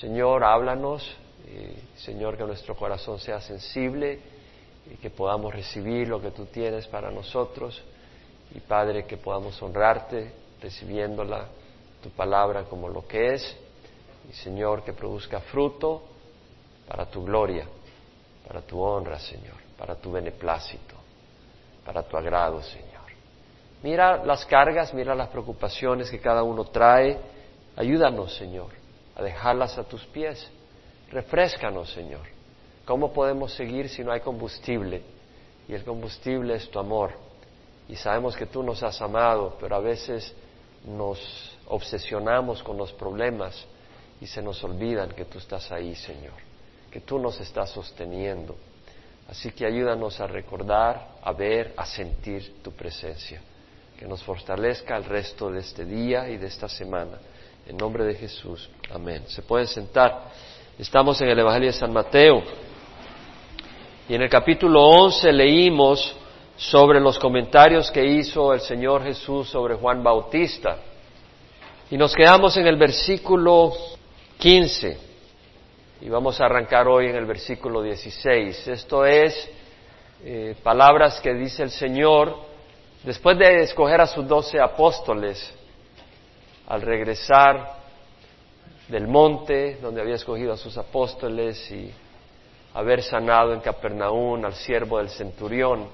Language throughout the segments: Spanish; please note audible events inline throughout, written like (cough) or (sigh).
Señor, háblanos, Señor, que nuestro corazón sea sensible y que podamos recibir lo que tú tienes para nosotros. Y Padre, que podamos honrarte recibiéndola, tu palabra como lo que es. Y Señor, que produzca fruto para tu gloria, para tu honra, Señor, para tu beneplácito, para tu agrado, Señor. Mira las cargas, mira las preocupaciones que cada uno trae. Ayúdanos, Señor, a dejarlas a tus pies. Refrescanos, Señor. ¿Cómo podemos seguir si no hay combustible? Y el combustible es tu amor. Y sabemos que tú nos has amado, pero a veces nos obsesionamos con los problemas y se nos olvidan que tú estás ahí, Señor, que tú nos estás sosteniendo. Así que ayúdanos a recordar, a ver, a sentir tu presencia. Que nos fortalezca el resto de este día y de esta semana. En nombre de Jesús. Amén. Se pueden sentar. Estamos en el Evangelio de San Mateo. Y en el capítulo 11 leímos sobre los comentarios que hizo el Señor Jesús sobre Juan Bautista. Y nos quedamos en el versículo 15 y vamos a arrancar hoy en el versículo 16. Esto es eh, palabras que dice el Señor después de escoger a sus doce apóstoles al regresar del monte donde había escogido a sus apóstoles y haber sanado en Capernaum al siervo del centurión.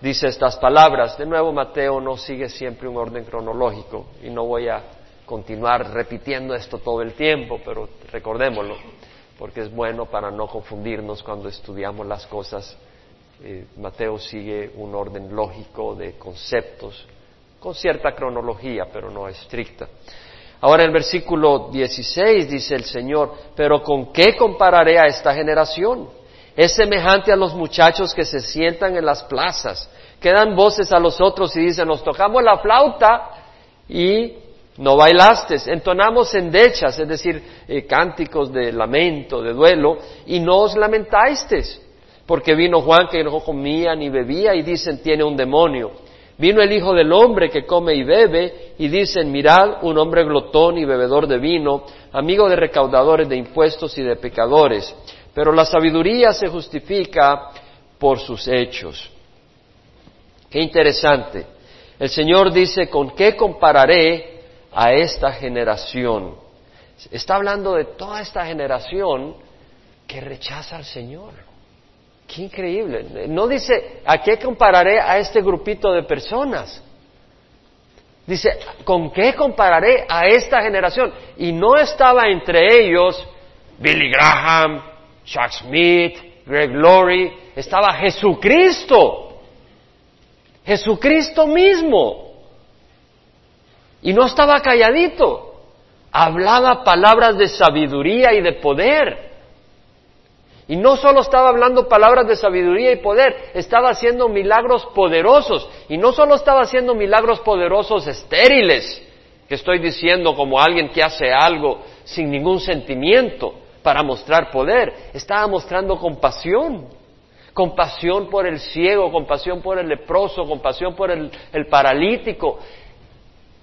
Dice estas palabras. De nuevo, Mateo no sigue siempre un orden cronológico y no voy a continuar repitiendo esto todo el tiempo, pero recordémoslo, porque es bueno para no confundirnos cuando estudiamos las cosas. Eh, Mateo sigue un orden lógico de conceptos, con cierta cronología, pero no estricta. Ahora el versículo 16 dice el Señor, pero ¿con qué compararé a esta generación? Es semejante a los muchachos que se sientan en las plazas, que dan voces a los otros y dicen, nos tocamos la flauta y no bailaste, entonamos endechas, es decir, eh, cánticos de lamento, de duelo, y no os lamentasteis, porque vino Juan que no comía ni bebía y dicen tiene un demonio. Vino el Hijo del Hombre que come y bebe y dicen, mirad, un hombre glotón y bebedor de vino, amigo de recaudadores de impuestos y de pecadores. Pero la sabiduría se justifica por sus hechos. Qué interesante. El Señor dice, ¿con qué compararé a esta generación? Está hablando de toda esta generación que rechaza al Señor. Qué increíble. No dice, ¿a qué compararé a este grupito de personas? Dice, ¿con qué compararé a esta generación? Y no estaba entre ellos Billy Graham, Chuck Smith, Greg Laurie, estaba Jesucristo. Jesucristo mismo. Y no estaba calladito. Hablaba palabras de sabiduría y de poder. Y no solo estaba hablando palabras de sabiduría y poder, estaba haciendo milagros poderosos. Y no solo estaba haciendo milagros poderosos estériles, que estoy diciendo como alguien que hace algo sin ningún sentimiento para mostrar poder, estaba mostrando compasión. Compasión por el ciego, compasión por el leproso, compasión por el, el paralítico,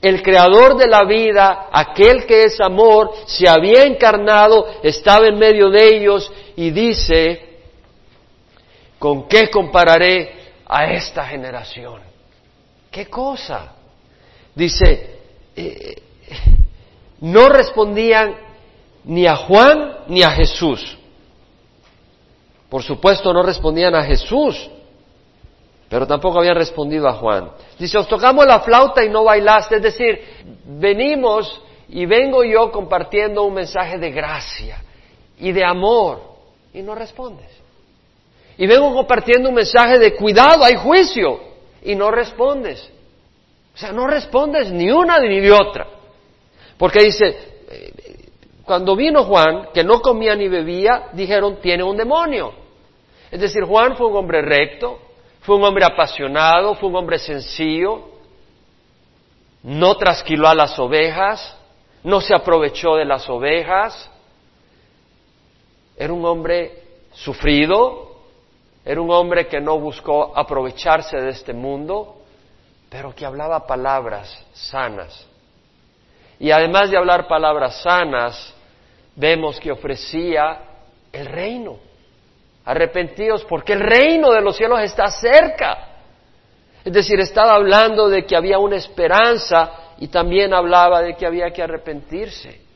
el creador de la vida, aquel que es amor, se había encarnado, estaba en medio de ellos y dice, ¿con qué compararé a esta generación? ¿Qué cosa? Dice, eh, no respondían ni a Juan ni a Jesús. Por supuesto no respondían a Jesús, pero tampoco habían respondido a Juan. Dice, os tocamos la flauta y no bailaste. Es decir, venimos y vengo yo compartiendo un mensaje de gracia y de amor y no respondes. Y vengo compartiendo un mensaje de cuidado, hay juicio y no respondes. O sea, no respondes ni una ni de otra. Porque dice, eh, cuando vino Juan, que no comía ni bebía, dijeron, tiene un demonio. Es decir, Juan fue un hombre recto, fue un hombre apasionado, fue un hombre sencillo, no trasquiló a las ovejas, no se aprovechó de las ovejas, era un hombre sufrido, era un hombre que no buscó aprovecharse de este mundo, pero que hablaba palabras sanas. Y además de hablar palabras sanas, vemos que ofrecía el reino. Arrepentidos porque el reino de los cielos está cerca. Es decir, estaba hablando de que había una esperanza y también hablaba de que había que arrepentirse.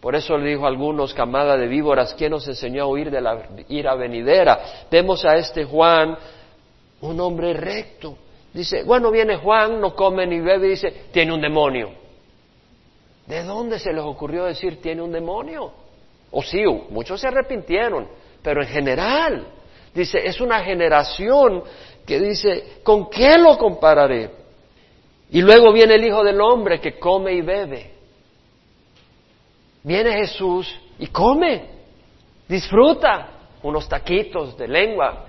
Por eso le dijo a algunos, camada de víboras, ¿quién nos enseñó a huir de la ira venidera? Vemos a este Juan, un hombre recto. Dice, bueno, viene Juan, no come ni bebe, dice, tiene un demonio. ¿De dónde se les ocurrió decir tiene un demonio? O sí, muchos se arrepintieron, pero en general, dice, es una generación que dice, ¿con qué lo compararé? Y luego viene el Hijo del Hombre que come y bebe. Viene Jesús y come, disfruta unos taquitos de lengua,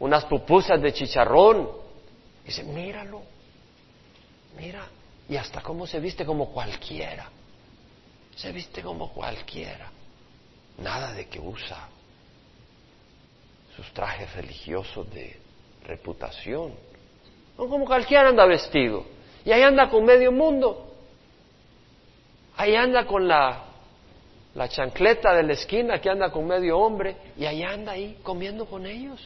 unas pupusas de chicharrón. dice, míralo, mira, y hasta cómo se viste como cualquiera. Se viste como cualquiera. Nada de que usa sus trajes religiosos de reputación. No como cualquiera anda vestido. Y ahí anda con medio mundo. Ahí anda con la, la chancleta de la esquina que anda con medio hombre. Y ahí anda ahí comiendo con ellos.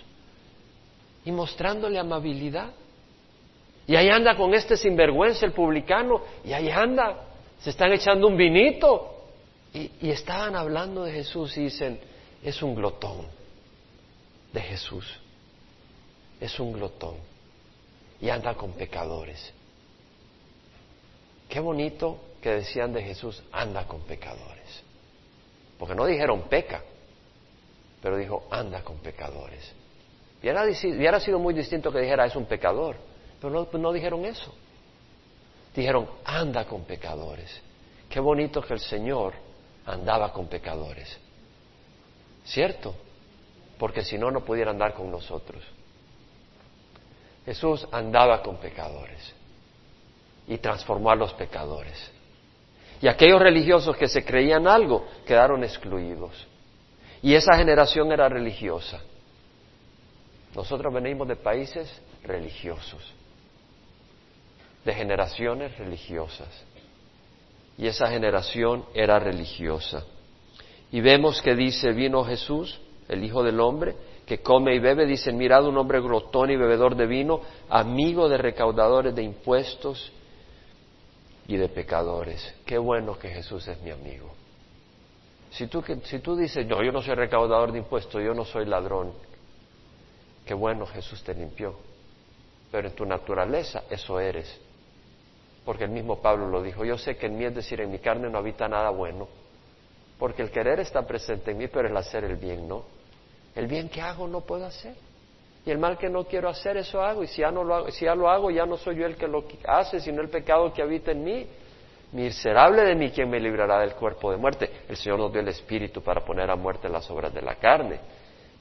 Y mostrándole amabilidad. Y ahí anda con este sinvergüenza, el publicano. Y ahí anda. Se están echando un vinito. Y, y estaban hablando de Jesús y dicen, es un glotón de Jesús. Es un glotón y anda con pecadores. Qué bonito que decían de Jesús, anda con pecadores. Porque no dijeron peca, pero dijo, anda con pecadores. Y hubiera, sido muy distinto que dijera, es un pecador, pero no, no dijeron eso. Dijeron, anda con pecadores. Qué bonito que el Señor andaba con pecadores. ¿Cierto? Porque si no, no pudiera andar con nosotros. Jesús andaba con pecadores y transformó a los pecadores. Y aquellos religiosos que se creían algo quedaron excluidos. Y esa generación era religiosa. Nosotros venimos de países religiosos, de generaciones religiosas. Y esa generación era religiosa. Y vemos que dice, vino Jesús, el Hijo del Hombre, que come y bebe, dicen, mirad un hombre glotón y bebedor de vino, amigo de recaudadores de impuestos y de pecadores. Qué bueno que Jesús es mi amigo. Si tú, si tú dices, no, yo no soy recaudador de impuestos, yo no soy ladrón, qué bueno Jesús te limpió. Pero en tu naturaleza eso eres. Porque el mismo Pablo lo dijo, yo sé que en mí, es decir, en mi carne no habita nada bueno. Porque el querer está presente en mí, pero el hacer el bien no. El bien que hago no puedo hacer. Y el mal que no quiero hacer, eso hago. Y si ya, no lo hago, si ya lo hago, ya no soy yo el que lo hace, sino el pecado que habita en mí. Miserable de mí, quien me librará del cuerpo de muerte? El Señor nos dio el Espíritu para poner a muerte las obras de la carne.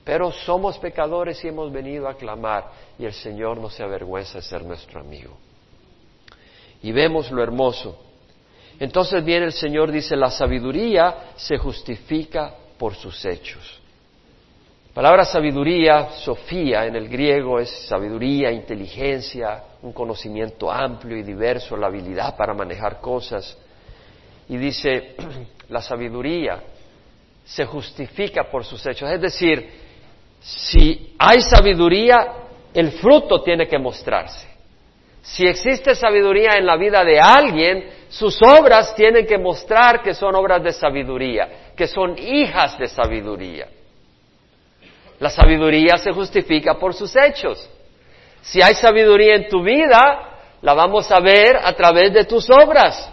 Pero somos pecadores y hemos venido a clamar y el Señor no se avergüenza de ser nuestro amigo. Y vemos lo hermoso. Entonces viene el Señor, dice, la sabiduría se justifica por sus hechos palabra sabiduría, Sofía en el griego es sabiduría, inteligencia, un conocimiento amplio y diverso, la habilidad para manejar cosas. Y dice, (clears throat) la sabiduría se justifica por sus hechos. Es decir, si hay sabiduría, el fruto tiene que mostrarse. Si existe sabiduría en la vida de alguien, sus obras tienen que mostrar que son obras de sabiduría, que son hijas de sabiduría. La sabiduría se justifica por sus hechos. Si hay sabiduría en tu vida, la vamos a ver a través de tus obras,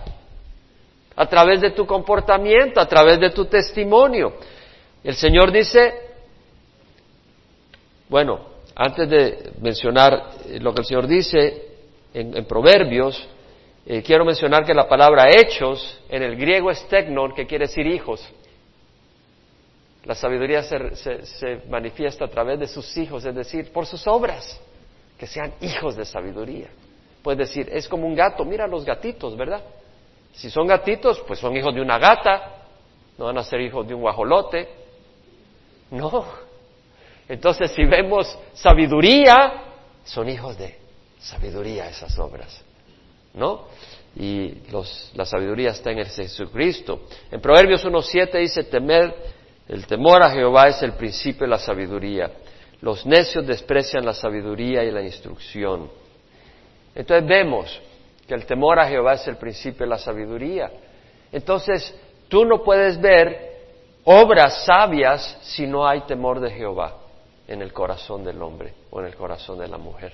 a través de tu comportamiento, a través de tu testimonio. El Señor dice, bueno, antes de mencionar lo que el Señor dice en, Proverbios, eh, quiero mencionar que la palabra hechos en el griego es tecnon, que quiere decir hijos. La sabiduría se, manifiesta a través de sus hijos, es decir, por sus obras, que sean hijos de sabiduría. Puedes decir, es como un gato, mira los gatitos, ¿verdad? Si son gatitos, pues son hijos de una gata, no van a ser hijos de un guajolote. No. Entonces, si vemos sabiduría, son hijos de sabiduría esas obras. ¿No? y la sabiduría está en el Jesucristo. En Proverbios 1.7 dice, temer, el temor a Jehová es el principio de la sabiduría. Los necios desprecian la sabiduría y la instrucción. Entonces vemos que el temor a Jehová es el principio de la sabiduría. Entonces, tú no puedes ver obras sabias si no hay temor de Jehová en el corazón del hombre o en el corazón de la mujer.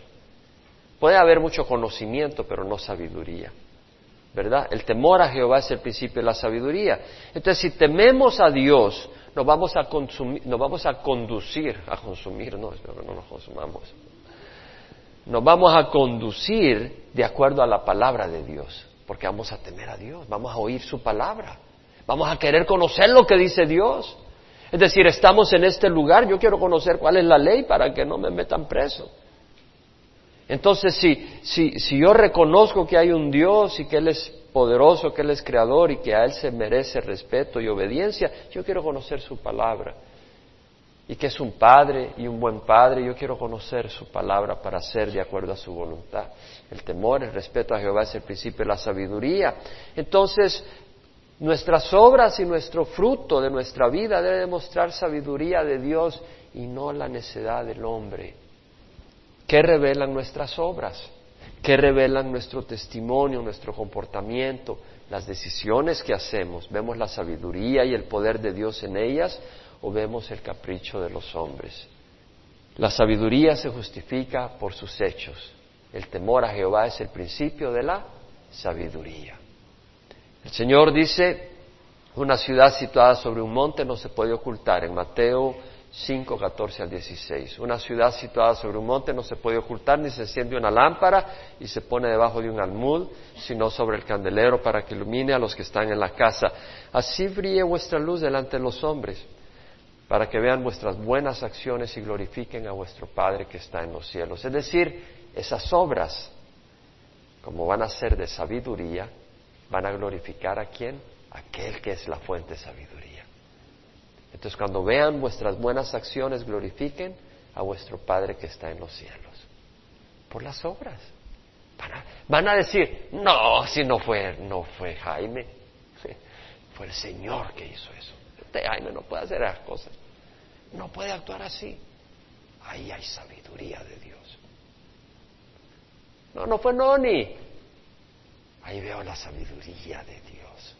Puede haber mucho conocimiento, pero no sabiduría. ¿Verdad? El temor a Jehová es el principio de la sabiduría. Entonces, si tememos a Dios, nos vamos a, consumir, nos vamos a conducir, a consumir, no, espero que no nos consumamos. Nos vamos a conducir de acuerdo a la palabra de Dios, porque vamos a temer a Dios, vamos a oír su palabra, vamos a querer conocer lo que dice Dios. Es decir, estamos en este lugar, yo quiero conocer cuál es la ley para que no me metan preso. Entonces, si, si, si yo reconozco que hay un Dios y que Él es poderoso, que Él es creador y que a Él se merece respeto y obediencia, yo quiero conocer su palabra. Y que es un padre y un buen padre, yo quiero conocer su palabra para ser de acuerdo a su voluntad. El temor, el respeto a Jehová es el principio de la sabiduría. Entonces, nuestras obras y nuestro fruto de nuestra vida debe demostrar sabiduría de Dios y no la necedad del hombre. ¿Qué revelan nuestras obras? ¿Qué revelan nuestro testimonio, nuestro comportamiento, las decisiones que hacemos? ¿Vemos la sabiduría y el poder de Dios en ellas o vemos el capricho de los hombres? La sabiduría se justifica por sus hechos. El temor a Jehová es el principio de la sabiduría. El Señor dice, una ciudad situada sobre un monte no se puede ocultar. En Mateo 5, 14 al 16. Una ciudad situada sobre un monte no se puede ocultar ni se enciende una lámpara y se pone debajo de un almud, sino sobre el candelero para que ilumine a los que están en la casa. Así brille vuestra luz delante de los hombres, para que vean vuestras buenas acciones y glorifiquen a vuestro Padre que está en los cielos. Es decir, esas obras, como van a ser de sabiduría, van a glorificar a quién? Aquel que es la fuente de sabiduría. Entonces cuando vean vuestras buenas acciones, glorifiquen a vuestro Padre que está en los cielos. Por las obras. Van a, decir, no, si no fue, no fue Jaime, (laughs) fue el Señor que hizo eso. Este Jaime no puede hacer esas cosas. No puede actuar así. Ahí hay sabiduría de Dios. No, no fue Noni. Ahí veo la sabiduría de Dios.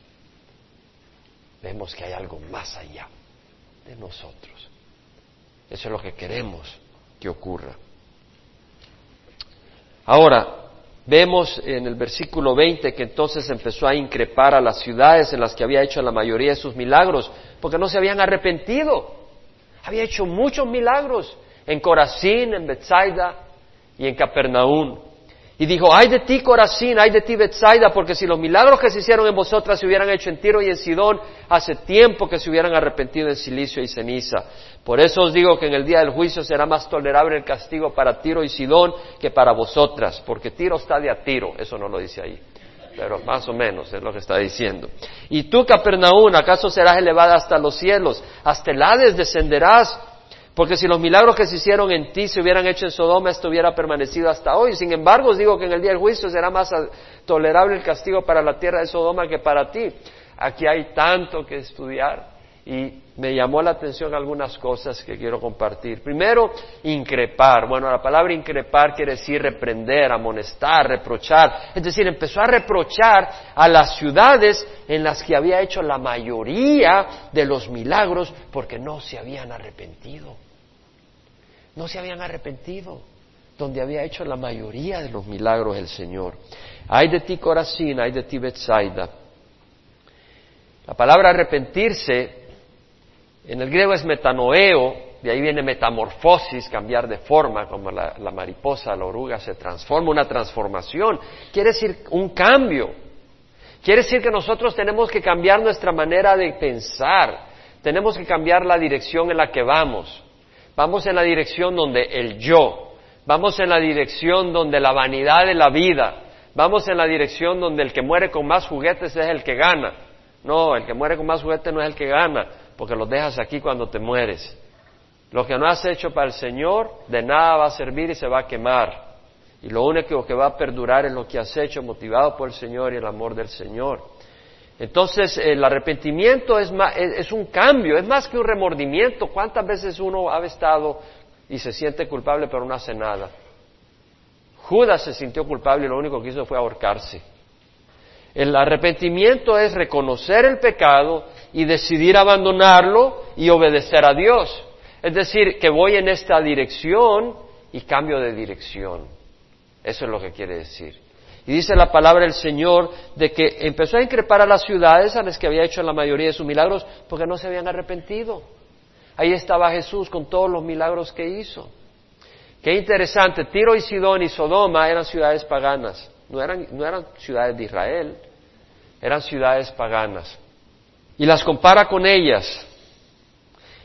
Vemos que hay algo más allá de nosotros. Eso es lo que queremos que ocurra. Ahora, vemos en el versículo 20 que entonces empezó a increpar a las ciudades en las que había hecho la mayoría de sus milagros, porque no se habían arrepentido. Había hecho muchos milagros en Corazín, en Bethsaida y en Capernaum. Y dijo, ay de ti Corazín, ay de ti Bethsaida, porque si los milagros que se hicieron en vosotras se hubieran hecho en Tiro y en Sidón, hace tiempo que se hubieran arrepentido en silicio y ceniza. Por eso os digo que en el día del juicio será más tolerable el castigo para Tiro y Sidón que para vosotras, porque Tiro está de a tiro, eso no lo dice ahí, pero más o menos es lo que está diciendo. Y tú, Capernaún, ¿acaso serás elevada hasta los cielos? Hasta el Hades descenderás. Porque si los milagros que se hicieron en ti se hubieran hecho en Sodoma, esto hubiera permanecido hasta hoy. Sin embargo, os digo que en el día del juicio será más tolerable el castigo para la tierra de Sodoma que para ti. Aquí hay tanto que estudiar y me llamó la atención algunas cosas que quiero compartir. Primero, increpar. Bueno, la palabra increpar quiere decir reprender, amonestar, reprochar. Es decir, empezó a reprochar a las ciudades en las que había hecho la mayoría de los milagros porque no se habían arrepentido no se habían arrepentido, donde había hecho la mayoría de los milagros el Señor. Hay de ti Corazín, hay de ti Bethsaida. La palabra arrepentirse en el griego es metanoeo, de ahí viene metamorfosis, cambiar de forma, como la, mariposa, la oruga se transforma, una transformación. Quiere decir un cambio. Quiere decir que nosotros tenemos que cambiar nuestra manera de pensar, tenemos que cambiar la dirección en la que vamos. Vamos en la dirección donde el yo, vamos en la dirección donde la vanidad de la vida, vamos en la dirección donde el que muere con más juguetes es el que gana. No, el que muere con más juguetes no es el que gana, porque los dejas aquí cuando te mueres. Lo que no has hecho para el Señor, de nada va a servir y se va a quemar. Y lo único que va a perdurar es lo que has hecho, motivado por el Señor y el amor del Señor. Entonces, el arrepentimiento es, es, un cambio, es más que un remordimiento. ¿Cuántas veces uno ha estado y se siente culpable pero no hace nada? Judas se sintió culpable y lo único que hizo fue ahorcarse. El arrepentimiento es reconocer el pecado y decidir abandonarlo y obedecer a Dios. Es decir, que voy en esta dirección y cambio de dirección. Eso es lo que quiere decir. Y dice la palabra del Señor de que empezó a increpar a las ciudades a las que había hecho la mayoría de sus milagros porque no se habían arrepentido. Ahí estaba Jesús con todos los milagros que hizo. Qué interesante, Tiro y Sidón y Sodoma eran ciudades paganas, no eran, no eran ciudades de Israel, eran ciudades paganas. Y las compara con ellas.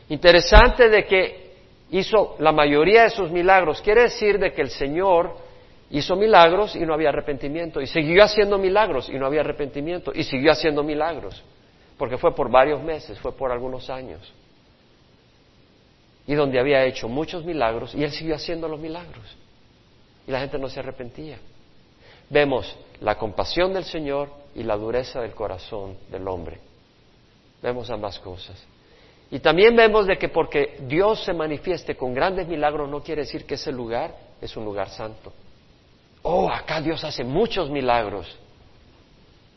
Interesante de que hizo la mayoría de sus milagros. Quiere decir de que el Señor hizo milagros y no había arrepentimiento. Y siguió haciendo milagros y no había arrepentimiento. Y siguió haciendo milagros. Porque fue por varios meses, fue por algunos años. Y donde había hecho muchos milagros y él siguió haciendo los milagros. Y la gente no se arrepentía. Vemos la compasión del Señor y la dureza del corazón del hombre. Vemos ambas cosas. Y también vemos de que porque Dios se manifieste con grandes milagros no quiere decir que ese lugar es un lugar santo. Oh, acá Dios hace muchos milagros.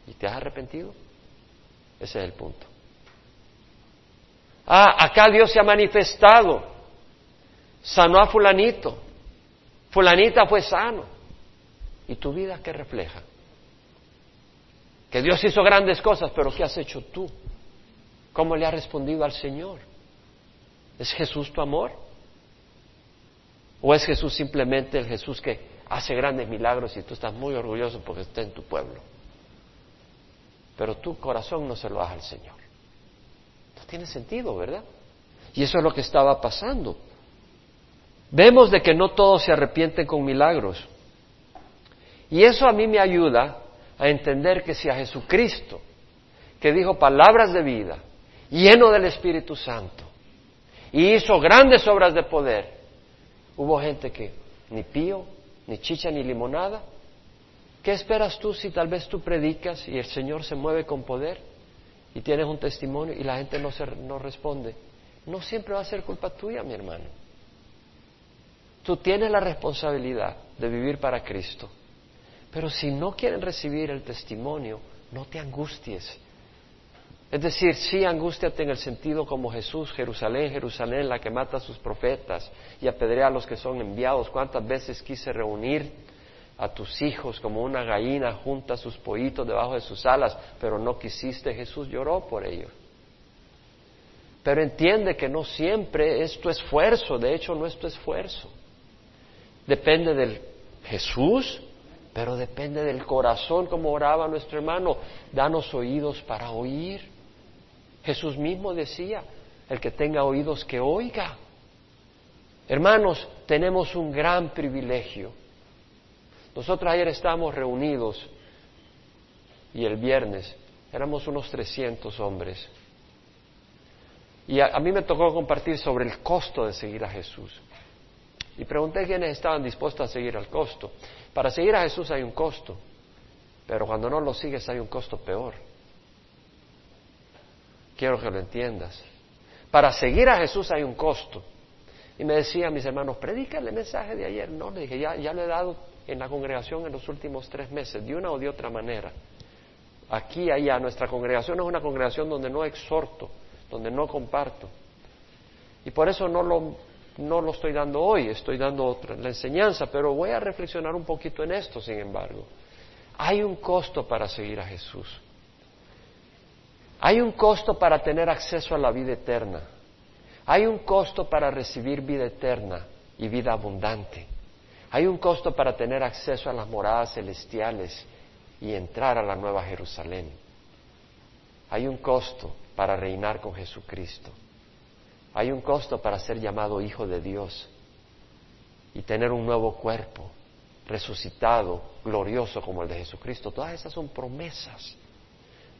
¿Y te has arrepentido? Ese es el punto. Ah, acá Dios se ha manifestado. Sanó a fulanito. Fulanita fue sano. ¿Y tu vida qué refleja? Que Dios hizo grandes cosas, pero ¿qué has hecho tú? ¿Cómo le ha respondido al Señor? ¿Es Jesús tu amor? ¿O es Jesús simplemente el Jesús que hace grandes milagros y tú estás muy orgulloso porque está en tu pueblo? Pero tu corazón no se lo das al Señor. No tiene sentido, ¿verdad? Y eso es lo que estaba pasando. Vemos de que no todos se arrepienten con milagros. Y eso a mí me ayuda a entender que si a Jesucristo, que dijo palabras de vida, lleno del Espíritu Santo, y hizo grandes obras de poder. Hubo gente que ni pío, ni chicha, ni limonada. ¿Qué esperas tú si tal vez tú predicas y el Señor se mueve con poder y tienes un testimonio y la gente no, se, no responde? No siempre va a ser culpa tuya, mi hermano. Tú tienes la responsabilidad de vivir para Cristo. Pero si no quieren recibir el testimonio, no te angusties. Es decir, sí, angustiate en el sentido como Jesús, Jerusalén, Jerusalén, la que mata a sus profetas y apedrea a los que son enviados. ¿Cuántas veces quise reunir a tus hijos como una gallina junta a sus pollitos debajo de sus alas, pero no quisiste? Jesús lloró por ello. Pero entiende que no siempre es tu esfuerzo, de hecho no es tu esfuerzo. Depende del Jesús, pero depende del corazón, como oraba nuestro hermano. Danos oídos para oír Jesús mismo decía, el que tenga oídos que oiga. Hermanos, tenemos un gran privilegio. Nosotros ayer estábamos reunidos y el viernes éramos unos 300 hombres. Y a, mí me tocó compartir sobre el costo de seguir a Jesús. Y pregunté quiénes estaban dispuestos a seguir al costo. Para seguir a Jesús hay un costo, pero cuando no lo sigues hay un costo peor. Quiero que lo entiendas. Para seguir a Jesús hay un costo. Y me decían mis hermanos, predica el mensaje de ayer. No, le dije, ya, ya lo he dado en la congregación en los últimos tres meses, de una o de otra manera. Aquí, allá, nuestra congregación es una congregación donde no exhorto, donde no comparto. Y por eso no lo, no lo estoy dando hoy, estoy dando otra, la enseñanza, pero voy a reflexionar un poquito en esto, sin embargo. Hay un costo para seguir a Jesús. Hay un costo para tener acceso a la vida eterna. Hay un costo para recibir vida eterna y vida abundante. Hay un costo para tener acceso a las moradas celestiales y entrar a la nueva Jerusalén. Hay un costo para reinar con Jesucristo. Hay un costo para ser llamado hijo de Dios y tener un nuevo cuerpo resucitado, glorioso como el de Jesucristo. Todas esas son promesas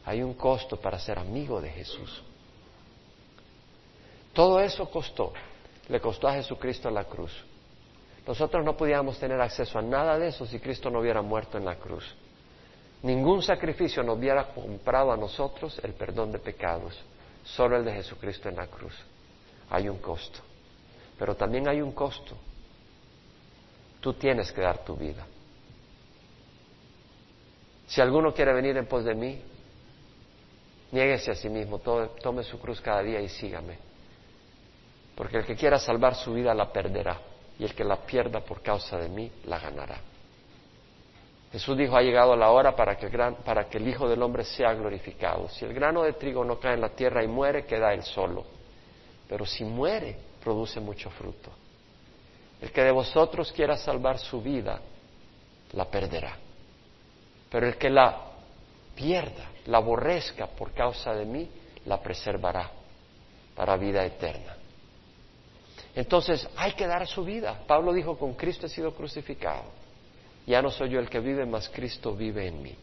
hay un costo para ser amigo de Jesús. Todo eso costó, le costó a Jesucristo la cruz. Nosotros no podíamos tener acceso a nada de eso si Cristo no hubiera muerto en la cruz. Ningún sacrificio nos hubiera comprado a nosotros el perdón de pecados, solo el de Jesucristo en la cruz. Hay un costo, pero también hay un costo. Tú tienes que dar tu vida. Si alguno quiere venir en pos de mí, niéguese a sí mismo, tome su cruz cada día y sígame. Porque el que quiera salvar su vida la perderá, y el que la pierda por causa de mí la ganará. Jesús dijo, ha llegado la hora para que, para que el Hijo del Hombre sea glorificado. Si el grano de trigo no cae en la tierra y muere, queda él solo. Pero si muere, produce mucho fruto. El que de vosotros quiera salvar su vida, la perderá. Pero el que la pierda, la aborrezca por causa de mí, la preservará para vida eterna. Entonces hay que dar su vida. Pablo dijo, con Cristo he sido crucificado. Ya no soy yo el que vive, mas Cristo vive en mí.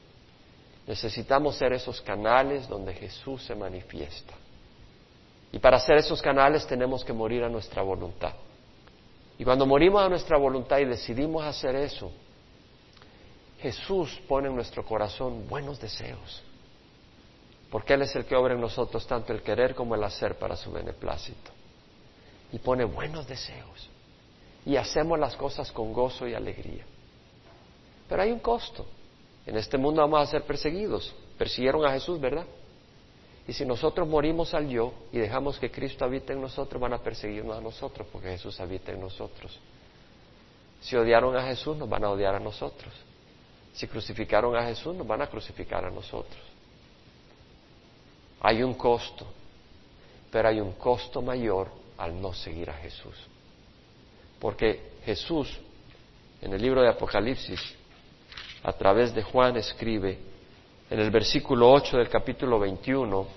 Necesitamos ser esos canales donde Jesús se manifiesta. Y para ser esos canales tenemos que morir a nuestra voluntad. Y cuando morimos a nuestra voluntad y decidimos hacer eso, Jesús pone en nuestro corazón buenos deseos, porque Él es el que obra en nosotros tanto el querer como el hacer para su beneplácito. Y pone buenos deseos. Y hacemos las cosas con gozo y alegría. Pero hay un costo. En este mundo vamos a ser perseguidos. Persiguieron a Jesús, ¿verdad? Y si nosotros morimos al yo y dejamos que Cristo habite en nosotros, van a perseguirnos a nosotros porque Jesús habita en nosotros. Si odiaron a Jesús, nos van a odiar a nosotros. Si crucificaron a Jesús, nos van a crucificar a nosotros. Hay un costo, pero hay un costo mayor al no seguir a Jesús. Porque Jesús, en el libro de Apocalipsis, a través de Juan, escribe, en el versículo 8 del capítulo 21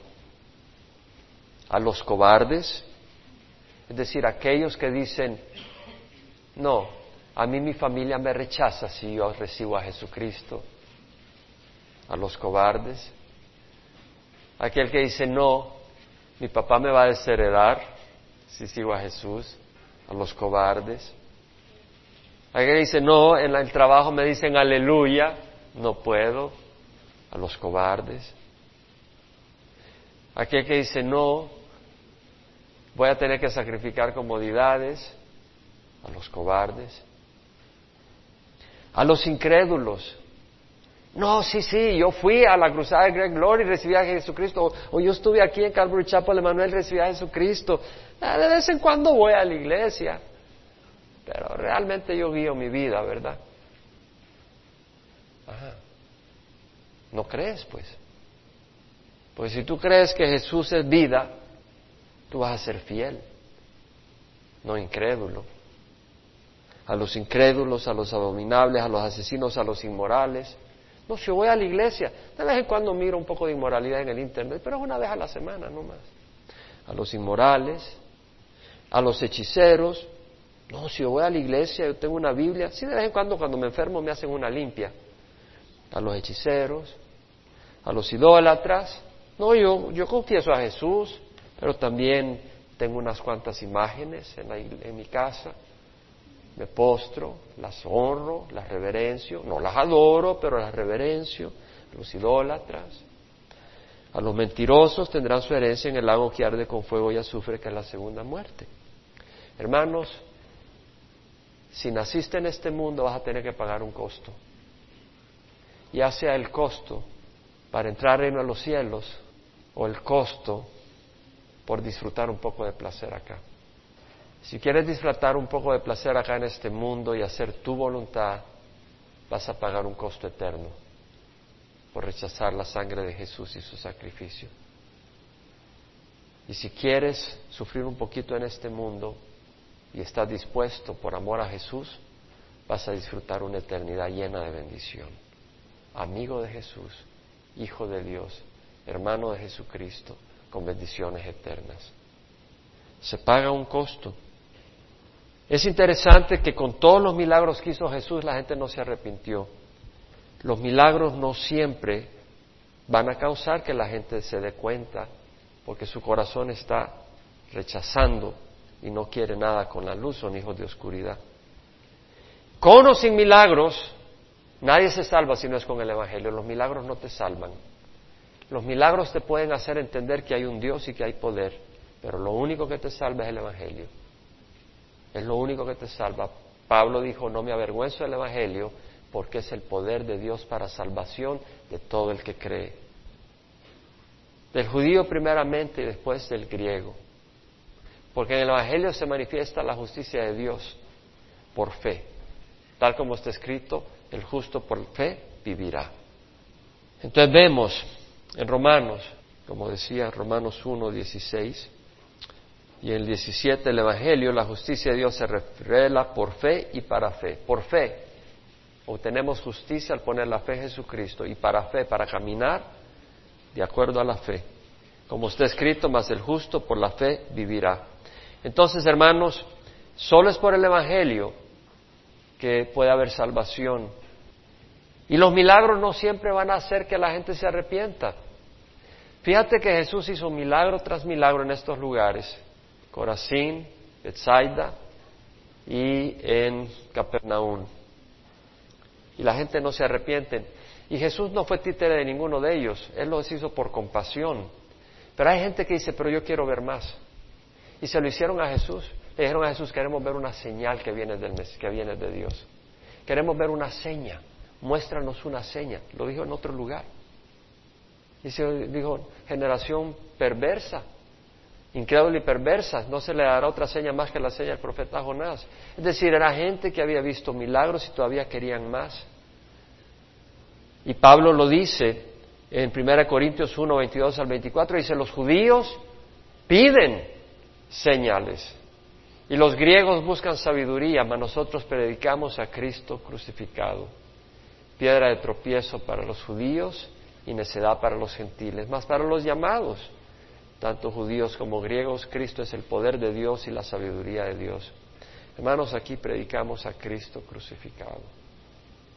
a los cobardes, es decir, aquellos que dicen, no, a mí mi familia me rechaza si yo recibo a Jesucristo, a los cobardes, aquel que dice, no, mi papá me va a desheredar si sigo a Jesús, a los cobardes, aquel que dice, no, en el trabajo me dicen aleluya, no puedo, a los cobardes. Aquel que dice no, voy a tener que sacrificar comodidades, a los cobardes. A los incrédulos. No, sí, sí, yo fui a la cruzada de Greg Glory y recibí a Jesucristo. O, yo estuve aquí en Calvary Chapel, Emanuel, recibí a Jesucristo. Ah, de vez en cuando voy a la iglesia. Pero realmente yo guío mi vida, ¿verdad? Ajá. No crees, pues. Pues si tú crees que Jesús es vida, tú vas a ser fiel, no incrédulo. A los incrédulos, a los abominables, a los asesinos, a los inmorales. No, si yo voy a la iglesia, de vez en cuando miro un poco de inmoralidad en el Internet, pero es una vez a la semana, no más. A los inmorales, a los hechiceros. No, si yo voy a la iglesia, yo tengo una Biblia. Sí, de vez en cuando cuando me enfermo me hacen una limpia a los hechiceros, a los idólatras. No, yo, yo confieso a Jesús, pero también tengo unas cuantas imágenes en, en mi casa. Me postro, las honro, las reverencio, no las adoro, pero las reverencio. Los idólatras. A los mentirosos tendrán su herencia en el lago que arde con fuego y azufre, que es la segunda muerte. Hermanos, si naciste en este mundo vas a tener que pagar un costo ya sea el costo para entrar en los cielos o el costo por disfrutar un poco de placer acá. Si quieres disfrutar un poco de placer acá en este mundo y hacer tu voluntad, vas a pagar un costo eterno por rechazar la sangre de Jesús y su sacrificio. Y si quieres sufrir un poquito en este mundo y estás dispuesto por amor a Jesús, vas a disfrutar una eternidad llena de bendición amigo de Jesús, hijo de Dios, hermano de Jesucristo, con bendiciones eternas. Se paga un costo. Es interesante que con todos los milagros que hizo Jesús la gente no se arrepintió. Los milagros no siempre van a causar que la gente se dé cuenta porque su corazón está rechazando y no quiere nada con la luz, son hijos de oscuridad. Con o sin milagros, nadie se salva si no es con el Evangelio. Los milagros no te salvan. Los milagros te pueden hacer entender que hay un Dios y que hay poder, pero lo único que te salva es el Evangelio. Es lo único que te salva. Pablo dijo, no me avergüenzo del Evangelio porque es el poder de Dios para salvación de todo el que cree. Del judío primeramente y después del griego. Porque en el Evangelio se manifiesta la justicia de Dios por fe. Tal como está escrito, el justo por fe vivirá. Entonces vemos en Romanos, como decía Romanos 1, 16, y el 17 el Evangelio, la justicia de Dios se revela por fe y para fe. Por fe obtenemos justicia al poner la fe en Jesucristo y para fe, para caminar de acuerdo a la fe. Como está escrito, más el justo por la fe vivirá. Entonces, hermanos, solo es por el Evangelio que puede haber salvación. Y los milagros no siempre van a hacer que la gente se arrepienta. Fíjate que Jesús hizo milagro tras milagro en estos lugares, Corazín, Bethsaida y en Capernaum. Y la gente no se arrepiente. Y Jesús no fue títere de ninguno de ellos, Él los hizo por compasión. Pero hay gente que dice, pero yo quiero ver más. Y se lo hicieron a Jesús. Le dijeron a Jesús, queremos ver una señal que viene, del, que viene de Dios. Queremos ver una seña. Muéstranos una seña. Lo dijo en otro lugar. Dice, dijo, generación perversa, incrédula y perversa, no se le dará otra seña más que la seña del profeta Jonás. Es decir, era gente que había visto milagros y todavía querían más. Y Pablo lo dice en 1 Corintios 1, 22 al 24, dice, los judíos piden señales y los griegos buscan sabiduría, mas nosotros predicamos a Cristo crucificado, piedra de tropiezo para los judíos y necedad para los gentiles, mas para los llamados, tanto judíos como griegos, Cristo es el poder de Dios y la sabiduría de Dios. Hermanos, aquí predicamos a Cristo crucificado.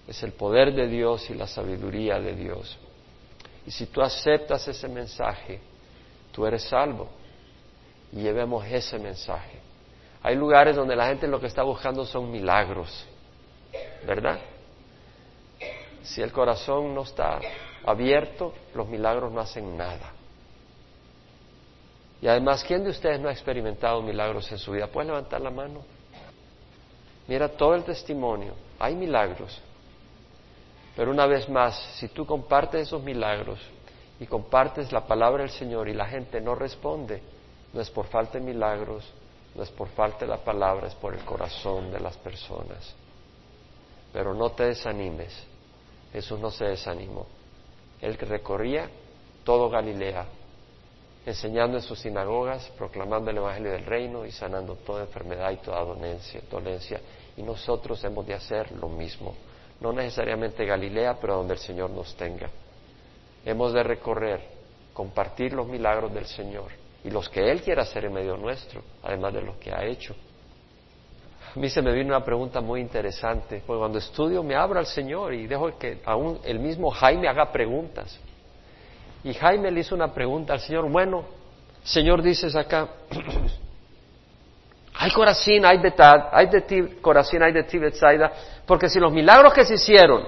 Es el poder de Dios y la sabiduría de Dios. Y si tú aceptas ese mensaje, tú eres salvo. Y llevemos ese mensaje. Hay lugares donde la gente lo que está buscando son milagros, ¿verdad? Si el corazón no está abierto, los milagros no hacen nada. Y además, ¿quién de ustedes no ha experimentado milagros en su vida? ¿Puede levantar la mano? Mira todo el testimonio. Hay milagros. Pero una vez más, si tú compartes esos milagros y compartes la palabra del Señor y la gente no responde, no es por falta de milagros, no es por falta de la palabra, es por el corazón de las personas. Pero no te desanimes. Jesús no se desanimó. Él recorría todo Galilea, enseñando en sus sinagogas, proclamando el Evangelio del Reino y sanando toda enfermedad y toda dolencia. Y nosotros hemos de hacer lo mismo. No necesariamente Galilea, pero donde el Señor nos tenga. Hemos de recorrer, compartir los milagros del Señor y los que Él quiera hacer en medio nuestro, además de lo que ha hecho. A mí se me vino una pregunta muy interesante, porque cuando estudio me abro al Señor y dejo que aún el mismo Jaime haga preguntas. Y Jaime le hizo una pregunta al Señor, bueno, Señor dices acá, (clears throat) hay Corazín, hay Betad, hay de ti Corazín, hay de ti Betsaida, porque si los milagros que se hicieron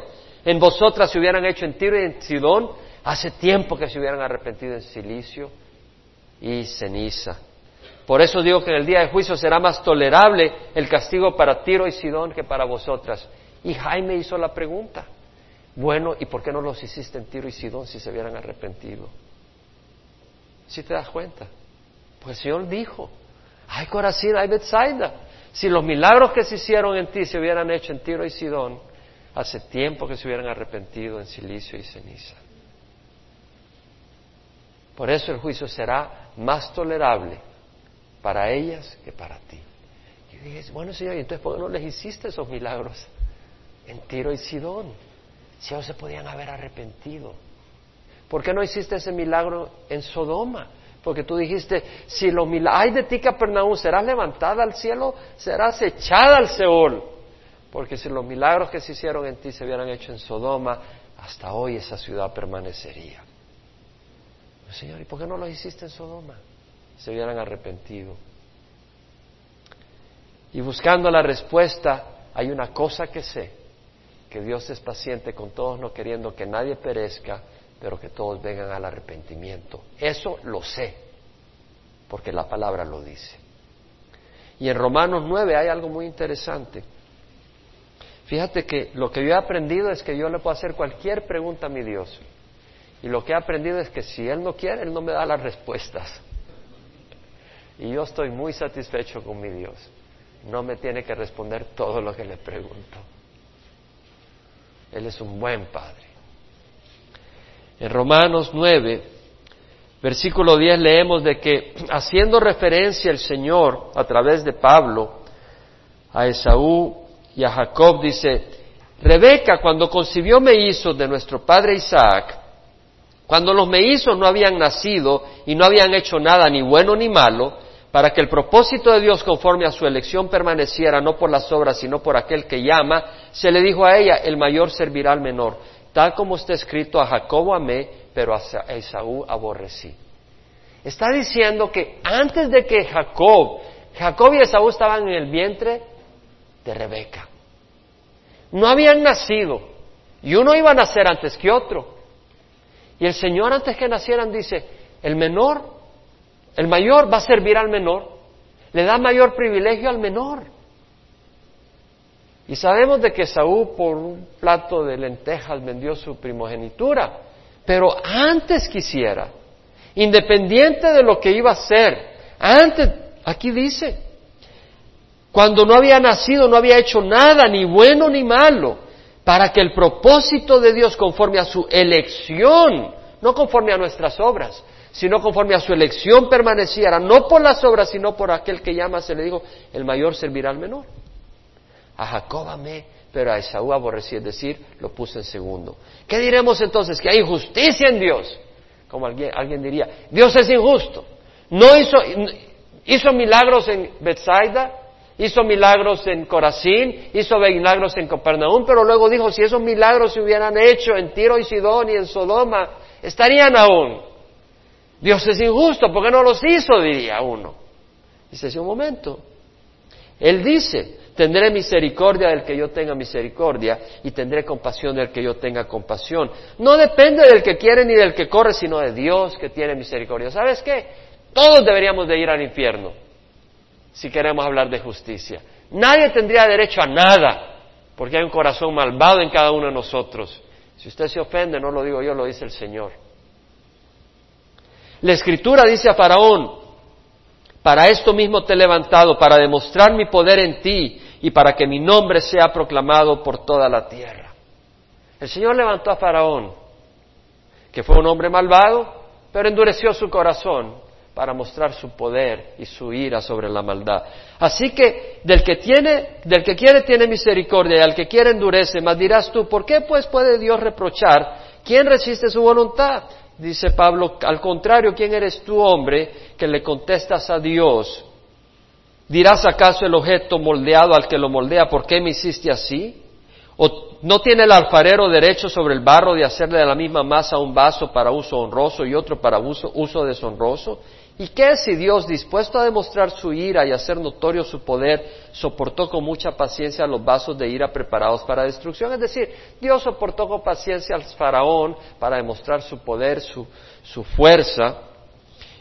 en vosotras se hubieran hecho en Tiro y en Sidón, hace tiempo que se hubieran arrepentido en Silicio y ceniza. Por eso digo que en el día de juicio será más tolerable el castigo para Tiro y Sidón que para vosotras. Y Jaime hizo la pregunta, bueno, ¿y por qué no los hiciste en Tiro y Sidón si se hubieran arrepentido? Si te das cuenta? Pues el Señor dijo, hay Corazín, hay Bethsaida. Si los milagros que se hicieron en ti se hubieran hecho en Tiro y Sidón, hace tiempo que se hubieran arrepentido en silicio y ceniza. Por eso el juicio será más tolerable para ellas que para ti. Y dije, bueno Señor, ¿y entonces por qué no les hiciste esos milagros en Tiro y Sidón? Si ellos se podían haber arrepentido. ¿Por qué no hiciste ese milagro en Sodoma? Porque tú dijiste, si los milagros, ay de ti Capernaum, serás levantada al cielo, serás echada al Seol. Porque si los milagros que se hicieron en ti se hubieran hecho en Sodoma, hasta hoy esa ciudad permanecería. Señor, ¿y por qué no lo hiciste en Sodoma? Se hubieran arrepentido. Y buscando la respuesta, hay una cosa que sé, que Dios es paciente con todos, no queriendo que nadie perezca, pero que todos vengan al arrepentimiento. Eso lo sé, porque la palabra lo dice. Y en Romanos 9 hay algo muy interesante. Fíjate que lo que yo he aprendido es que yo le puedo hacer cualquier pregunta a mi Dios. Y lo que he aprendido es que si Él no quiere, Él no me da las respuestas. Y yo estoy muy satisfecho con mi Dios. No me tiene que responder todo lo que le pregunto. Él es un buen Padre. En Romanos 9, versículo 10 leemos de que haciendo referencia el Señor a través de Pablo a Esaú y a Jacob dice, Rebeca cuando concibió mellizos de nuestro padre Isaac, cuando los mellizos no habían nacido y no habían hecho nada ni bueno ni malo, para que el propósito de Dios conforme a su elección permaneciera no por las obras, sino por aquel que llama, se le dijo a ella, el mayor servirá al menor, tal como está escrito, a Jacobo amé, pero a Esaú aborrecí. Está diciendo que antes de que Jacob, Jacob y Esaú estaban en el vientre de Rebeca. No habían nacido y uno iba a nacer antes que otro. Y el Señor antes que nacieran dice, el menor, el mayor va a servir al menor, le da mayor privilegio al menor. Y sabemos de que Saúl por un plato de lentejas vendió su primogenitura, pero antes quisiera, independiente de lo que iba a hacer, antes, aquí dice, cuando no había nacido, no había hecho nada, ni bueno ni malo, para que el propósito de Dios conforme a su elección, no conforme a nuestras obras, sino conforme a su elección permaneciera, no por las obras, sino por aquel que llama, se le dijo, el mayor servirá al menor. A Jacob amé, pero a Esaú aborrecí, es decir, lo puse en segundo. ¿Qué diremos entonces? Que hay injusticia en Dios. Como alguien, diría, Dios es injusto. No hizo, hizo milagros en Bethsaida, hizo milagros en Corazín, hizo milagros en Capernaum, pero luego dijo, si esos milagros se hubieran hecho en Tiro y Sidón y en Sodoma, estarían aún. Dios es injusto, ¿por qué no los hizo? diría uno. Dice, un momento. Él dice, tendré misericordia del que yo tenga misericordia y tendré compasión del que yo tenga compasión. No depende del que quiere ni del que corre, sino de Dios que tiene misericordia. ¿Sabes qué? Todos deberíamos de ir al infierno si queremos hablar de justicia. Nadie tendría derecho a nada, porque hay un corazón malvado en cada uno de nosotros. Si usted se ofende, no lo digo yo, lo dice el Señor. La Escritura dice a Faraón, para esto mismo te he levantado, para demostrar mi poder en ti y para que mi nombre sea proclamado por toda la tierra. El Señor levantó a Faraón, que fue un hombre malvado, pero endureció su corazón para mostrar su poder y su ira sobre la maldad. Así que del que tiene, del que quiere tiene misericordia y al que quiere endurece. Mas dirás tú, ¿por qué pues puede Dios reprochar? ¿Quién resiste su voluntad? Dice Pablo, al contrario, ¿quién eres tú, hombre, que le contestas a Dios? ¿Dirás acaso el objeto moldeado al que lo moldea, ¿por qué me hiciste así? ¿O no tiene el alfarero derecho sobre el barro de hacerle de la misma masa un vaso para uso honroso y otro para uso, uso deshonroso? ¿Y qué si Dios, dispuesto a demostrar su ira y hacer notorio su poder, soportó con mucha paciencia los vasos de ira preparados para destrucción? Es decir, Dios soportó con paciencia al faraón para demostrar su poder, su, su fuerza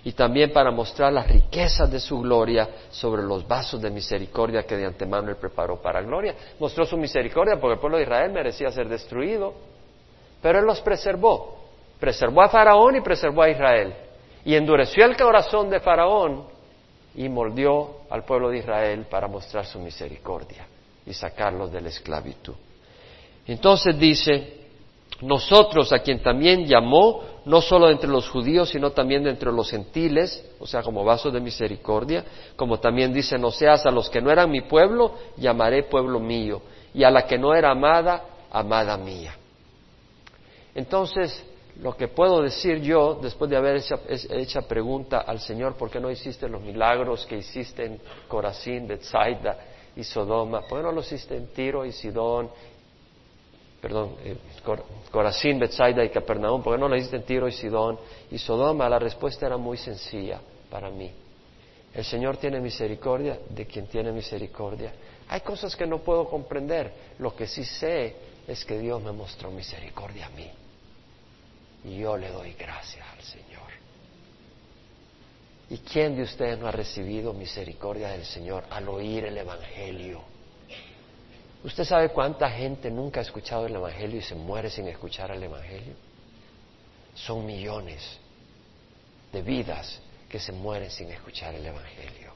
y también para mostrar las riquezas de su gloria sobre los vasos de misericordia que de antemano él preparó para gloria. Mostró su misericordia porque el pueblo de Israel merecía ser destruido, pero él los preservó. Preservó a Faraón y preservó a Israel y endureció el corazón de Faraón y moldeó al pueblo de Israel para mostrar su misericordia y sacarlos de la esclavitud. Entonces dice, nosotros a quien también llamó, no solo entre los judíos, sino también entre los gentiles, o sea, como vasos de misericordia, como también dice, no seas a los que no eran mi pueblo, llamaré pueblo mío, y a la que no era amada, amada mía. Entonces, lo que puedo decir yo, después de haber hecho, pregunta al Señor, ¿por qué no hiciste los milagros que hiciste en Corazín, Bethsaida y Sodoma? ¿Por qué no los hiciste en Tiro y Sidón? Perdón, eh, Corazín, Bethsaida y Capernaum, ¿por qué no lo hiciste en Tiro y Sidón y Sodoma? La respuesta era muy sencilla para mí. El Señor tiene misericordia de quien tiene misericordia. Hay cosas que no puedo comprender. Lo que sí sé es que Dios me mostró misericordia a mí. Yo le doy gracias al Señor. ¿Y quién de ustedes no ha recibido misericordia del Señor al oír el Evangelio? ¿Usted sabe cuánta gente nunca ha escuchado el Evangelio y se muere sin escuchar el Evangelio? Son millones de vidas que se mueren sin escuchar el Evangelio.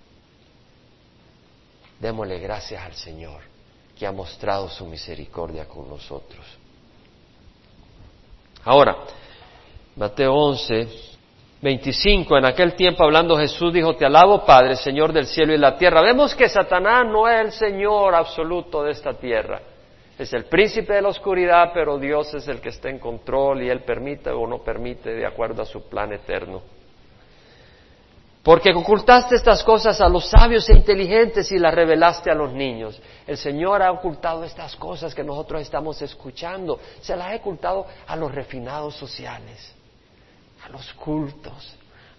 Démosle gracias al Señor que ha mostrado su misericordia con nosotros. Ahora, Mateo 11, 25, en aquel tiempo hablando Jesús dijo, te alabo Padre, Señor del cielo y la tierra. Vemos que Satanás no es el Señor absoluto de esta tierra. Es el príncipe de la oscuridad, pero Dios es el que está en control y Él permite o no permite de acuerdo a su plan eterno. Porque ocultaste estas cosas a los sabios e inteligentes y las revelaste a los niños. El Señor ha ocultado estas cosas que nosotros estamos escuchando. Se las ha ocultado a los refinados sociales, a los cultos,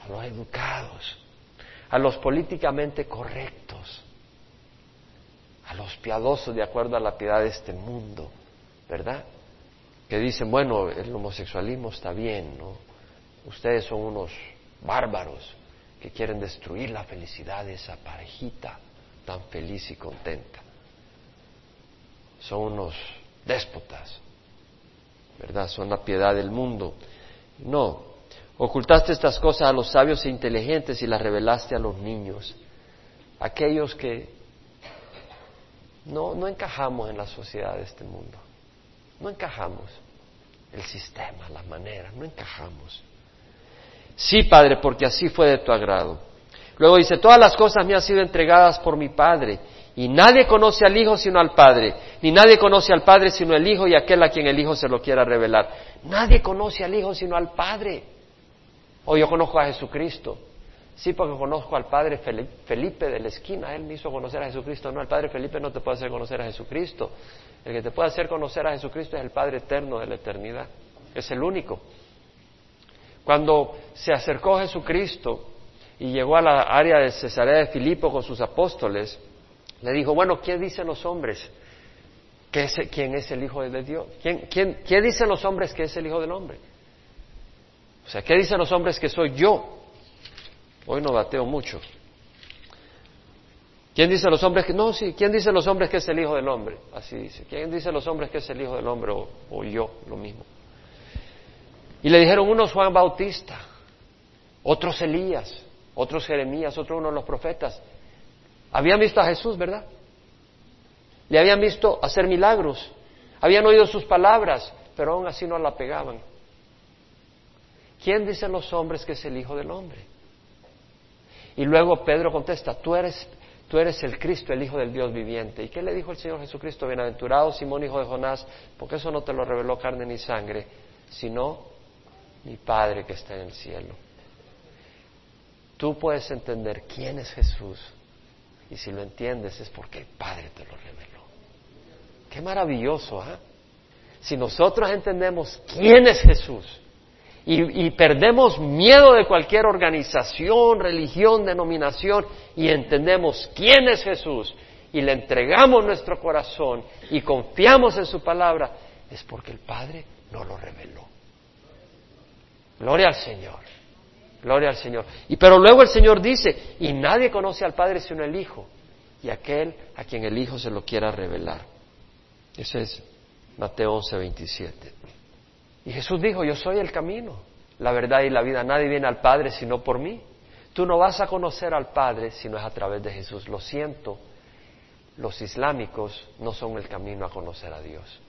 a los educados, a los políticamente correctos, a los piadosos de acuerdo a la piedad de este mundo, ¿verdad? Que dicen, bueno, el homosexualismo está bien, ¿no? Ustedes son unos bárbaros que quieren destruir la felicidad de esa parejita tan feliz y contenta. Son unos déspotas, ¿verdad? Son la piedad del mundo. No, ocultaste estas cosas a los sabios e inteligentes y las revelaste a los niños, aquellos que no, no encajamos en la sociedad de este mundo, no encajamos, el sistema, las maneras, no encajamos. Sí, Padre, porque así fue de tu agrado. Luego dice, todas las cosas me han sido entregadas por mi Padre, y nadie conoce al Hijo sino al Padre, ni nadie conoce al Padre sino el Hijo y aquel a quien el Hijo se lo quiera revelar. Nadie conoce al Hijo sino al Padre. O yo conozco a Jesucristo. Sí, porque conozco al Padre Felipe de la esquina. Él me hizo conocer a Jesucristo. No, el Padre Felipe no te puede hacer conocer a Jesucristo. El que te puede hacer conocer a Jesucristo es el Padre eterno de la eternidad. Es el único. Cuando se acercó Jesucristo y llegó a la área de Cesarea de Filipo con sus apóstoles, le dijo, bueno, ¿qué dicen los hombres? ¿Quién es el Hijo de Dios? ¿Quién, quién, ¿Qué dicen los hombres que es el Hijo del Hombre? O sea, ¿qué dicen los hombres que soy yo? Hoy no bateo mucho. ¿Quién dice los hombres que no? Sí, ¿quién dice los hombres que es el Hijo del Hombre? Así dice. ¿Quién dice los hombres que es el Hijo del Hombre o yo lo mismo? Y le dijeron unos Juan Bautista, otros Elías, otros Jeremías, otros uno de los profetas. Habían visto a Jesús, ¿verdad? Le habían visto hacer milagros, habían oído sus palabras, pero aún así no la pegaban. ¿Quién dicen los hombres que es el Hijo del Hombre? Y luego Pedro contesta, tú eres, tú eres el Cristo, el Hijo del Dios viviente. ¿Y qué le dijo el Señor Jesucristo? Bienaventurado Simón, hijo de Jonás, porque eso no te lo reveló carne ni sangre, sino mi Padre que está en el cielo. Tú puedes entender quién es Jesús y si lo entiendes es porque el Padre te lo reveló. Qué maravilloso, ¿ah? Si nosotros entendemos quién es Jesús y, perdemos miedo de cualquier organización, religión, denominación y entendemos quién es Jesús y le entregamos nuestro corazón y confiamos en su palabra, es porque el Padre no lo reveló. Gloria al Señor. Gloria al Señor. Y pero luego el Señor dice, y nadie conoce al Padre sino el Hijo, y aquel a quien el Hijo se lo quiera revelar. Eso es Mateo 11, 27. Y Jesús dijo, yo soy el camino, la verdad y la vida. Nadie viene al Padre sino por mí. Tú no vas a conocer al Padre si no es a través de Jesús. Lo siento, los islámicos no son el camino a conocer a Dios.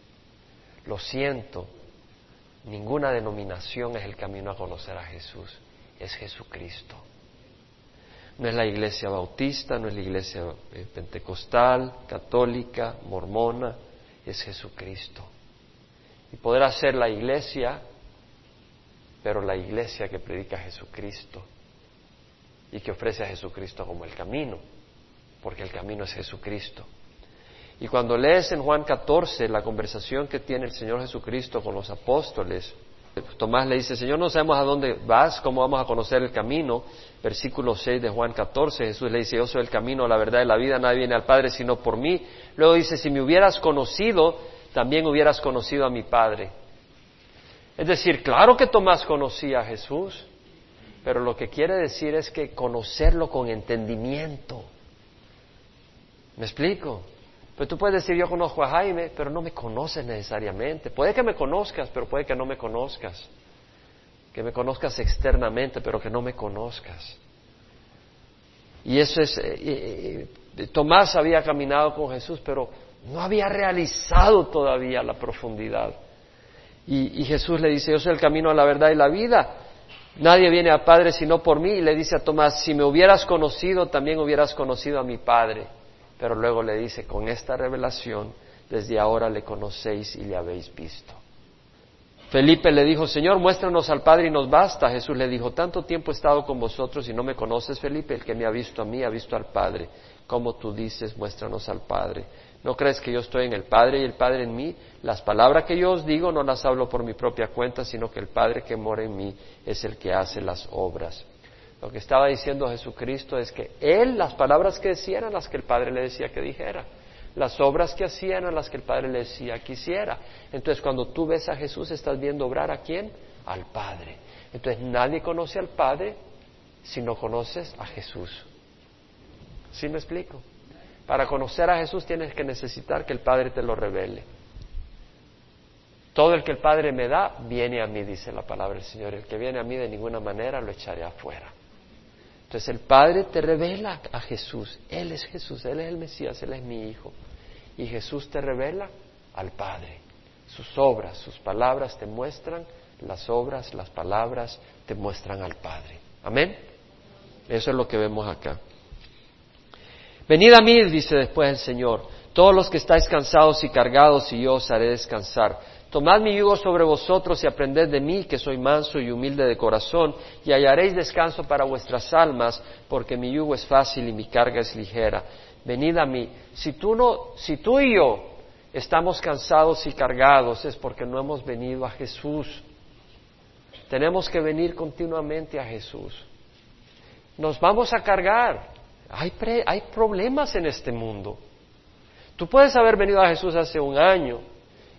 Lo siento, Ninguna denominación es el camino a conocer a Jesús, es Jesucristo. No es la iglesia bautista, no es la iglesia eh, pentecostal, católica, mormona, es Jesucristo. Y podrá ser la iglesia, pero la iglesia que predica a Jesucristo y que ofrece a Jesucristo como el camino, porque el camino es Jesucristo. Y cuando lees en Juan 14 la conversación que tiene el Señor Jesucristo con los apóstoles, Tomás le dice, Señor, no sabemos a dónde vas, cómo vamos a conocer el camino. Versículo 6 de Juan 14, Jesús le dice, yo soy el camino, la verdad y la vida, nadie viene al Padre sino por mí. Luego dice, si me hubieras conocido, también hubieras conocido a mi Padre. Es decir, claro que Tomás conocía a Jesús, pero lo que quiere decir es que conocerlo con entendimiento. ¿Me explico? Pero tú puedes decir, yo conozco a Jaime, pero no me conoces necesariamente. Puede que me conozcas, pero puede que no me conozcas. Que me conozcas externamente, pero que no me conozcas. Y eso es, eh, eh, eh, Tomás había caminado con Jesús, pero no había realizado todavía la profundidad. Y, Jesús le dice, yo soy el camino a la verdad y la vida. Nadie viene al Padre sino por mí. Y le dice a Tomás, si me hubieras conocido, también hubieras conocido a mi Padre. Pero luego le dice, con esta revelación, desde ahora le conocéis y le habéis visto. Felipe le dijo, Señor, muéstranos al Padre y nos basta. Jesús le dijo, tanto tiempo he estado con vosotros y no me conoces, Felipe, el que me ha visto a mí ha visto al Padre. Como tú dices, muéstranos al Padre. ¿No crees que yo estoy en el Padre y el Padre en mí? Las palabras que yo os digo no las hablo por mi propia cuenta, sino que el Padre que mora en mí es el que hace las obras. Lo que estaba diciendo Jesucristo es que Él, las palabras que decía eran las que el Padre le decía que dijera. Las obras que hacía eran las que el Padre le decía que hiciera. Entonces, cuando tú ves a Jesús, estás viendo obrar a quién? Al Padre. Entonces, nadie conoce al Padre si no conoces a Jesús. ¿Sí me explico? Para conocer a Jesús tienes que necesitar que el Padre te lo revele. Todo el que el Padre me da, viene a mí, dice la palabra del Señor. El que viene a mí de ninguna manera lo echaré afuera. Entonces el Padre te revela a Jesús. Él es Jesús, Él es el Mesías, Él es mi Hijo. Y Jesús te revela al Padre. Sus obras, sus palabras te muestran, las obras, las palabras te muestran al Padre. Amén. Eso es lo que vemos acá. Venid a mí, dice después el Señor, todos los que estáis cansados y cargados, y yo os haré descansar. Tomad mi yugo sobre vosotros y aprended de mí, que soy manso y humilde de corazón, y hallaréis descanso para vuestras almas, porque mi yugo es fácil y mi carga es ligera. Venid a mí. Si tú, si tú y yo estamos cansados y cargados, es porque no hemos venido a Jesús. Tenemos que venir continuamente a Jesús. Nos vamos a cargar. Hay, hay problemas en este mundo. Tú puedes haber venido a Jesús hace un año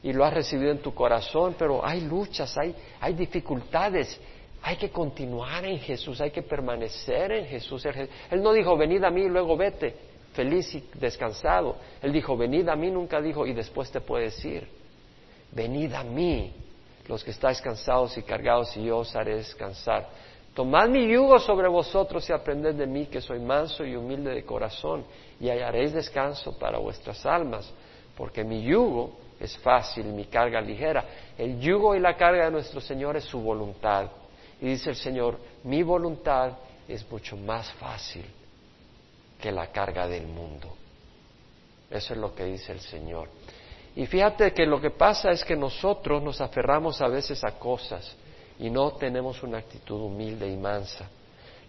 y lo has recibido en tu corazón, pero hay luchas, hay, hay dificultades. Hay que continuar en Jesús, hay que permanecer en Jesús. Él no dijo, venid a mí y luego vete, feliz y descansado. Él dijo, venid a mí, nunca dijo, y después te puedes ir. Venid a mí, los que estáis cansados y cargados, y yo os haré descansar. Tomad mi yugo sobre vosotros y aprended de mí, que soy manso y humilde de corazón, y hallaréis descanso para vuestras almas, porque mi yugo es fácil, mi carga ligera. El yugo y la carga de nuestro Señor es su voluntad. Y dice el Señor, mi voluntad es mucho más fácil que la carga del mundo. Eso es lo que dice el Señor. Y fíjate que lo que pasa es que nosotros nos aferramos a veces a cosas y no tenemos una actitud humilde y mansa.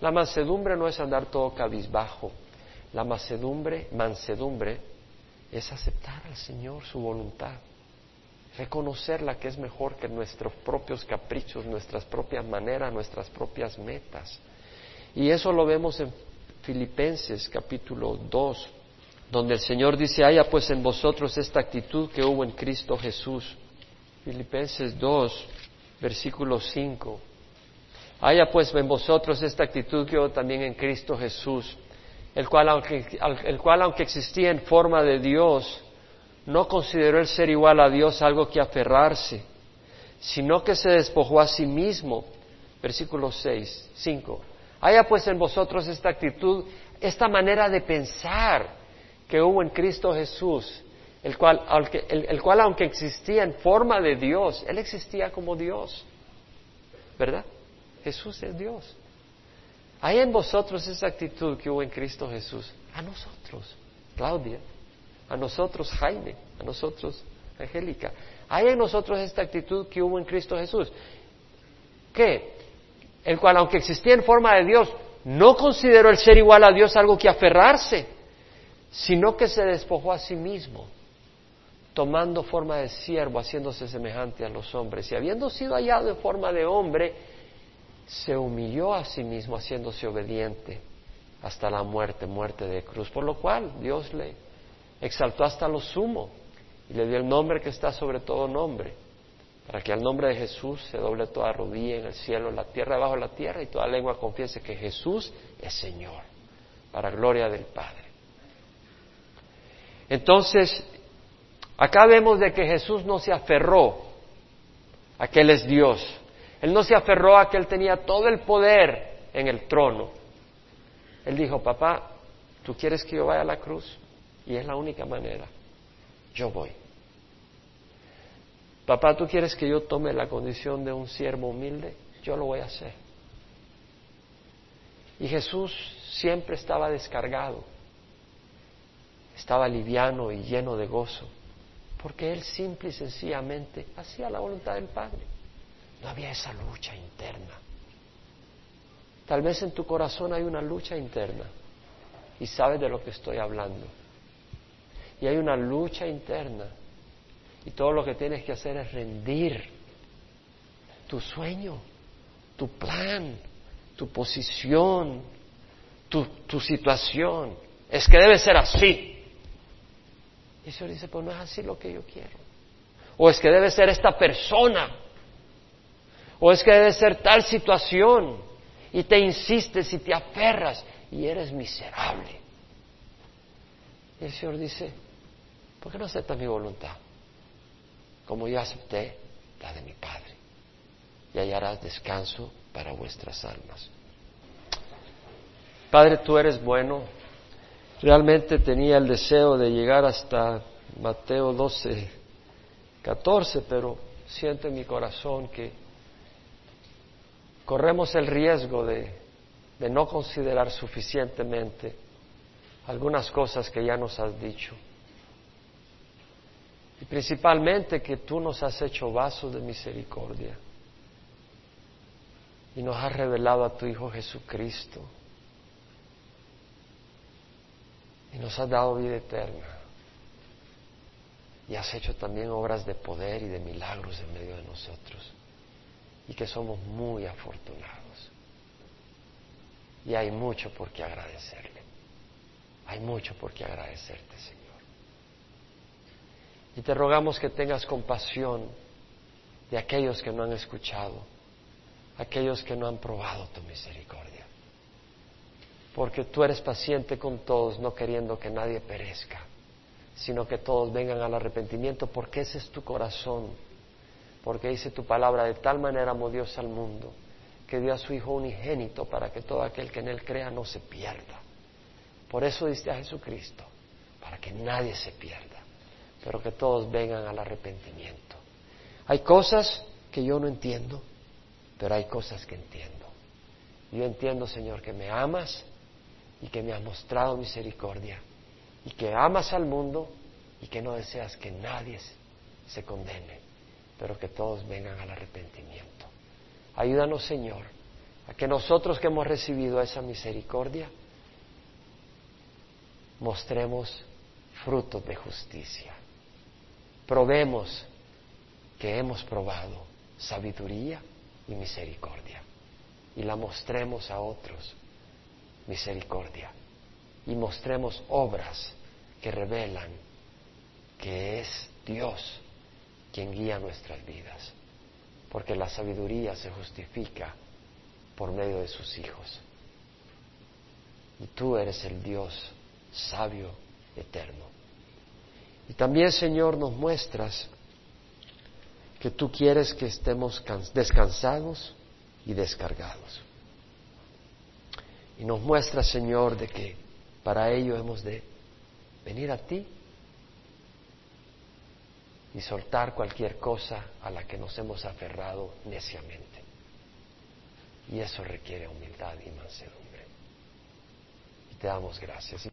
La mansedumbre no es andar todo cabizbajo. La mansedumbre, mansedumbre es aceptar al Señor su voluntad, reconocerla que es mejor que nuestros propios caprichos, nuestras propias maneras, nuestras propias metas. Y eso lo vemos en Filipenses capítulo 2, donde el Señor dice, haya pues en vosotros esta actitud que hubo en Cristo Jesús. Filipenses 2, versículo 5. Haya pues en vosotros esta actitud que hubo también en Cristo Jesús el cual aunque, el cual aunque existía en forma de Dios, no consideró el ser igual a Dios algo que aferrarse, sino que se despojó a sí mismo. Versículo 6, 5. Haya pues en vosotros esta actitud, esta manera de pensar que hubo en Cristo Jesús, el cual, el cual aunque existía en forma de Dios, Él existía como Dios. ¿Verdad? Jesús es Dios. Hay en vosotros esa actitud que hubo en Cristo Jesús. A nosotros, Claudia. A nosotros, Jaime. A nosotros, Angélica. Hay en nosotros esta actitud que hubo en Cristo Jesús. ¿Qué? El cual, aunque existía en forma de Dios, no consideró el ser igual a Dios algo que aferrarse, sino que se despojó a sí mismo, tomando forma de siervo, haciéndose semejante a los hombres. Y habiendo sido hallado en forma de hombre, se humilló a sí mismo, haciéndose obediente hasta la muerte, muerte de cruz. Por lo cual Dios le exaltó hasta lo sumo y le dio el nombre que está sobre todo nombre, para que al nombre de Jesús se doble toda rodilla en el cielo, en la tierra, debajo de la tierra, y toda lengua confiese que Jesús es Señor, para gloria del Padre. Entonces, Acá vemos de que Jesús no se aferró a que Él es Dios. Él no se aferró a que Él tenía todo el poder en el trono. Él dijo, papá, ¿tú quieres que yo vaya a la cruz? Y es la única manera. Yo voy. Papá, ¿tú quieres que yo tome la condición de un siervo humilde? Yo lo voy a hacer. Y Jesús siempre estaba descargado, estaba liviano y lleno de gozo porque él simple y sencillamente hacía la voluntad del Padre. No había esa lucha interna. Tal vez en tu corazón hay una lucha interna y sabes de lo que estoy hablando. Y hay una lucha interna y todo lo que tienes que hacer es rendir tu sueño, tu plan, tu posición, tu, tu situación. Es que debe ser así. El Señor dice, pues no es así lo que yo quiero. O es que debe ser esta persona. O es que debe ser tal situación. Y te insistes y te aferras y eres miserable. Y el Señor dice, ¿por qué no aceptas mi voluntad? Como yo acepté la de mi Padre. Y hallarás descanso para vuestras almas. Padre, tú eres bueno realmente tenía el deseo de llegar hasta Mateo 12, 14, pero siento en mi corazón que corremos el riesgo de, no considerar suficientemente algunas cosas que ya nos has dicho. Y principalmente que tú nos has hecho vasos de misericordia y nos has revelado a tu Hijo Jesucristo y nos has dado vida eterna. Y has hecho también obras de poder y de milagros en medio de nosotros. Y que somos muy afortunados. Y hay mucho por qué agradecerle. Hay mucho por qué agradecerte, Señor. Y te rogamos que tengas compasión de aquellos que no han escuchado, aquellos que no han probado tu misericordia porque tú eres paciente con todos, no queriendo que nadie perezca, sino que todos vengan al arrepentimiento, porque ese es tu corazón, porque dice tu palabra, de tal manera amó Dios al mundo, que dio a su Hijo unigénito para que todo aquel que en Él crea no se pierda. Por eso diste a Jesucristo, para que nadie se pierda, pero que todos vengan al arrepentimiento. Hay cosas que yo no entiendo, pero hay cosas que entiendo. Yo entiendo, Señor, que me amas y que me has mostrado misericordia y que amas al mundo y que no deseas que nadie se condene, pero que todos vengan al arrepentimiento. Ayúdanos, Señor, a que nosotros que hemos recibido esa misericordia mostremos frutos de justicia. Probemos que hemos probado sabiduría y misericordia y la mostremos a otros misericordia y mostremos obras que revelan que es Dios quien guía nuestras vidas, porque la sabiduría se justifica por medio de sus hijos. Y tú eres el Dios sabio, eterno. Y también, Señor, nos muestras que tú quieres que estemos descansados y descargados. Y nos muestra, Señor, de que para ello hemos de venir a ti y soltar cualquier cosa a la que nos hemos aferrado neciamente. Y eso requiere humildad y mansedumbre. Y te damos gracias.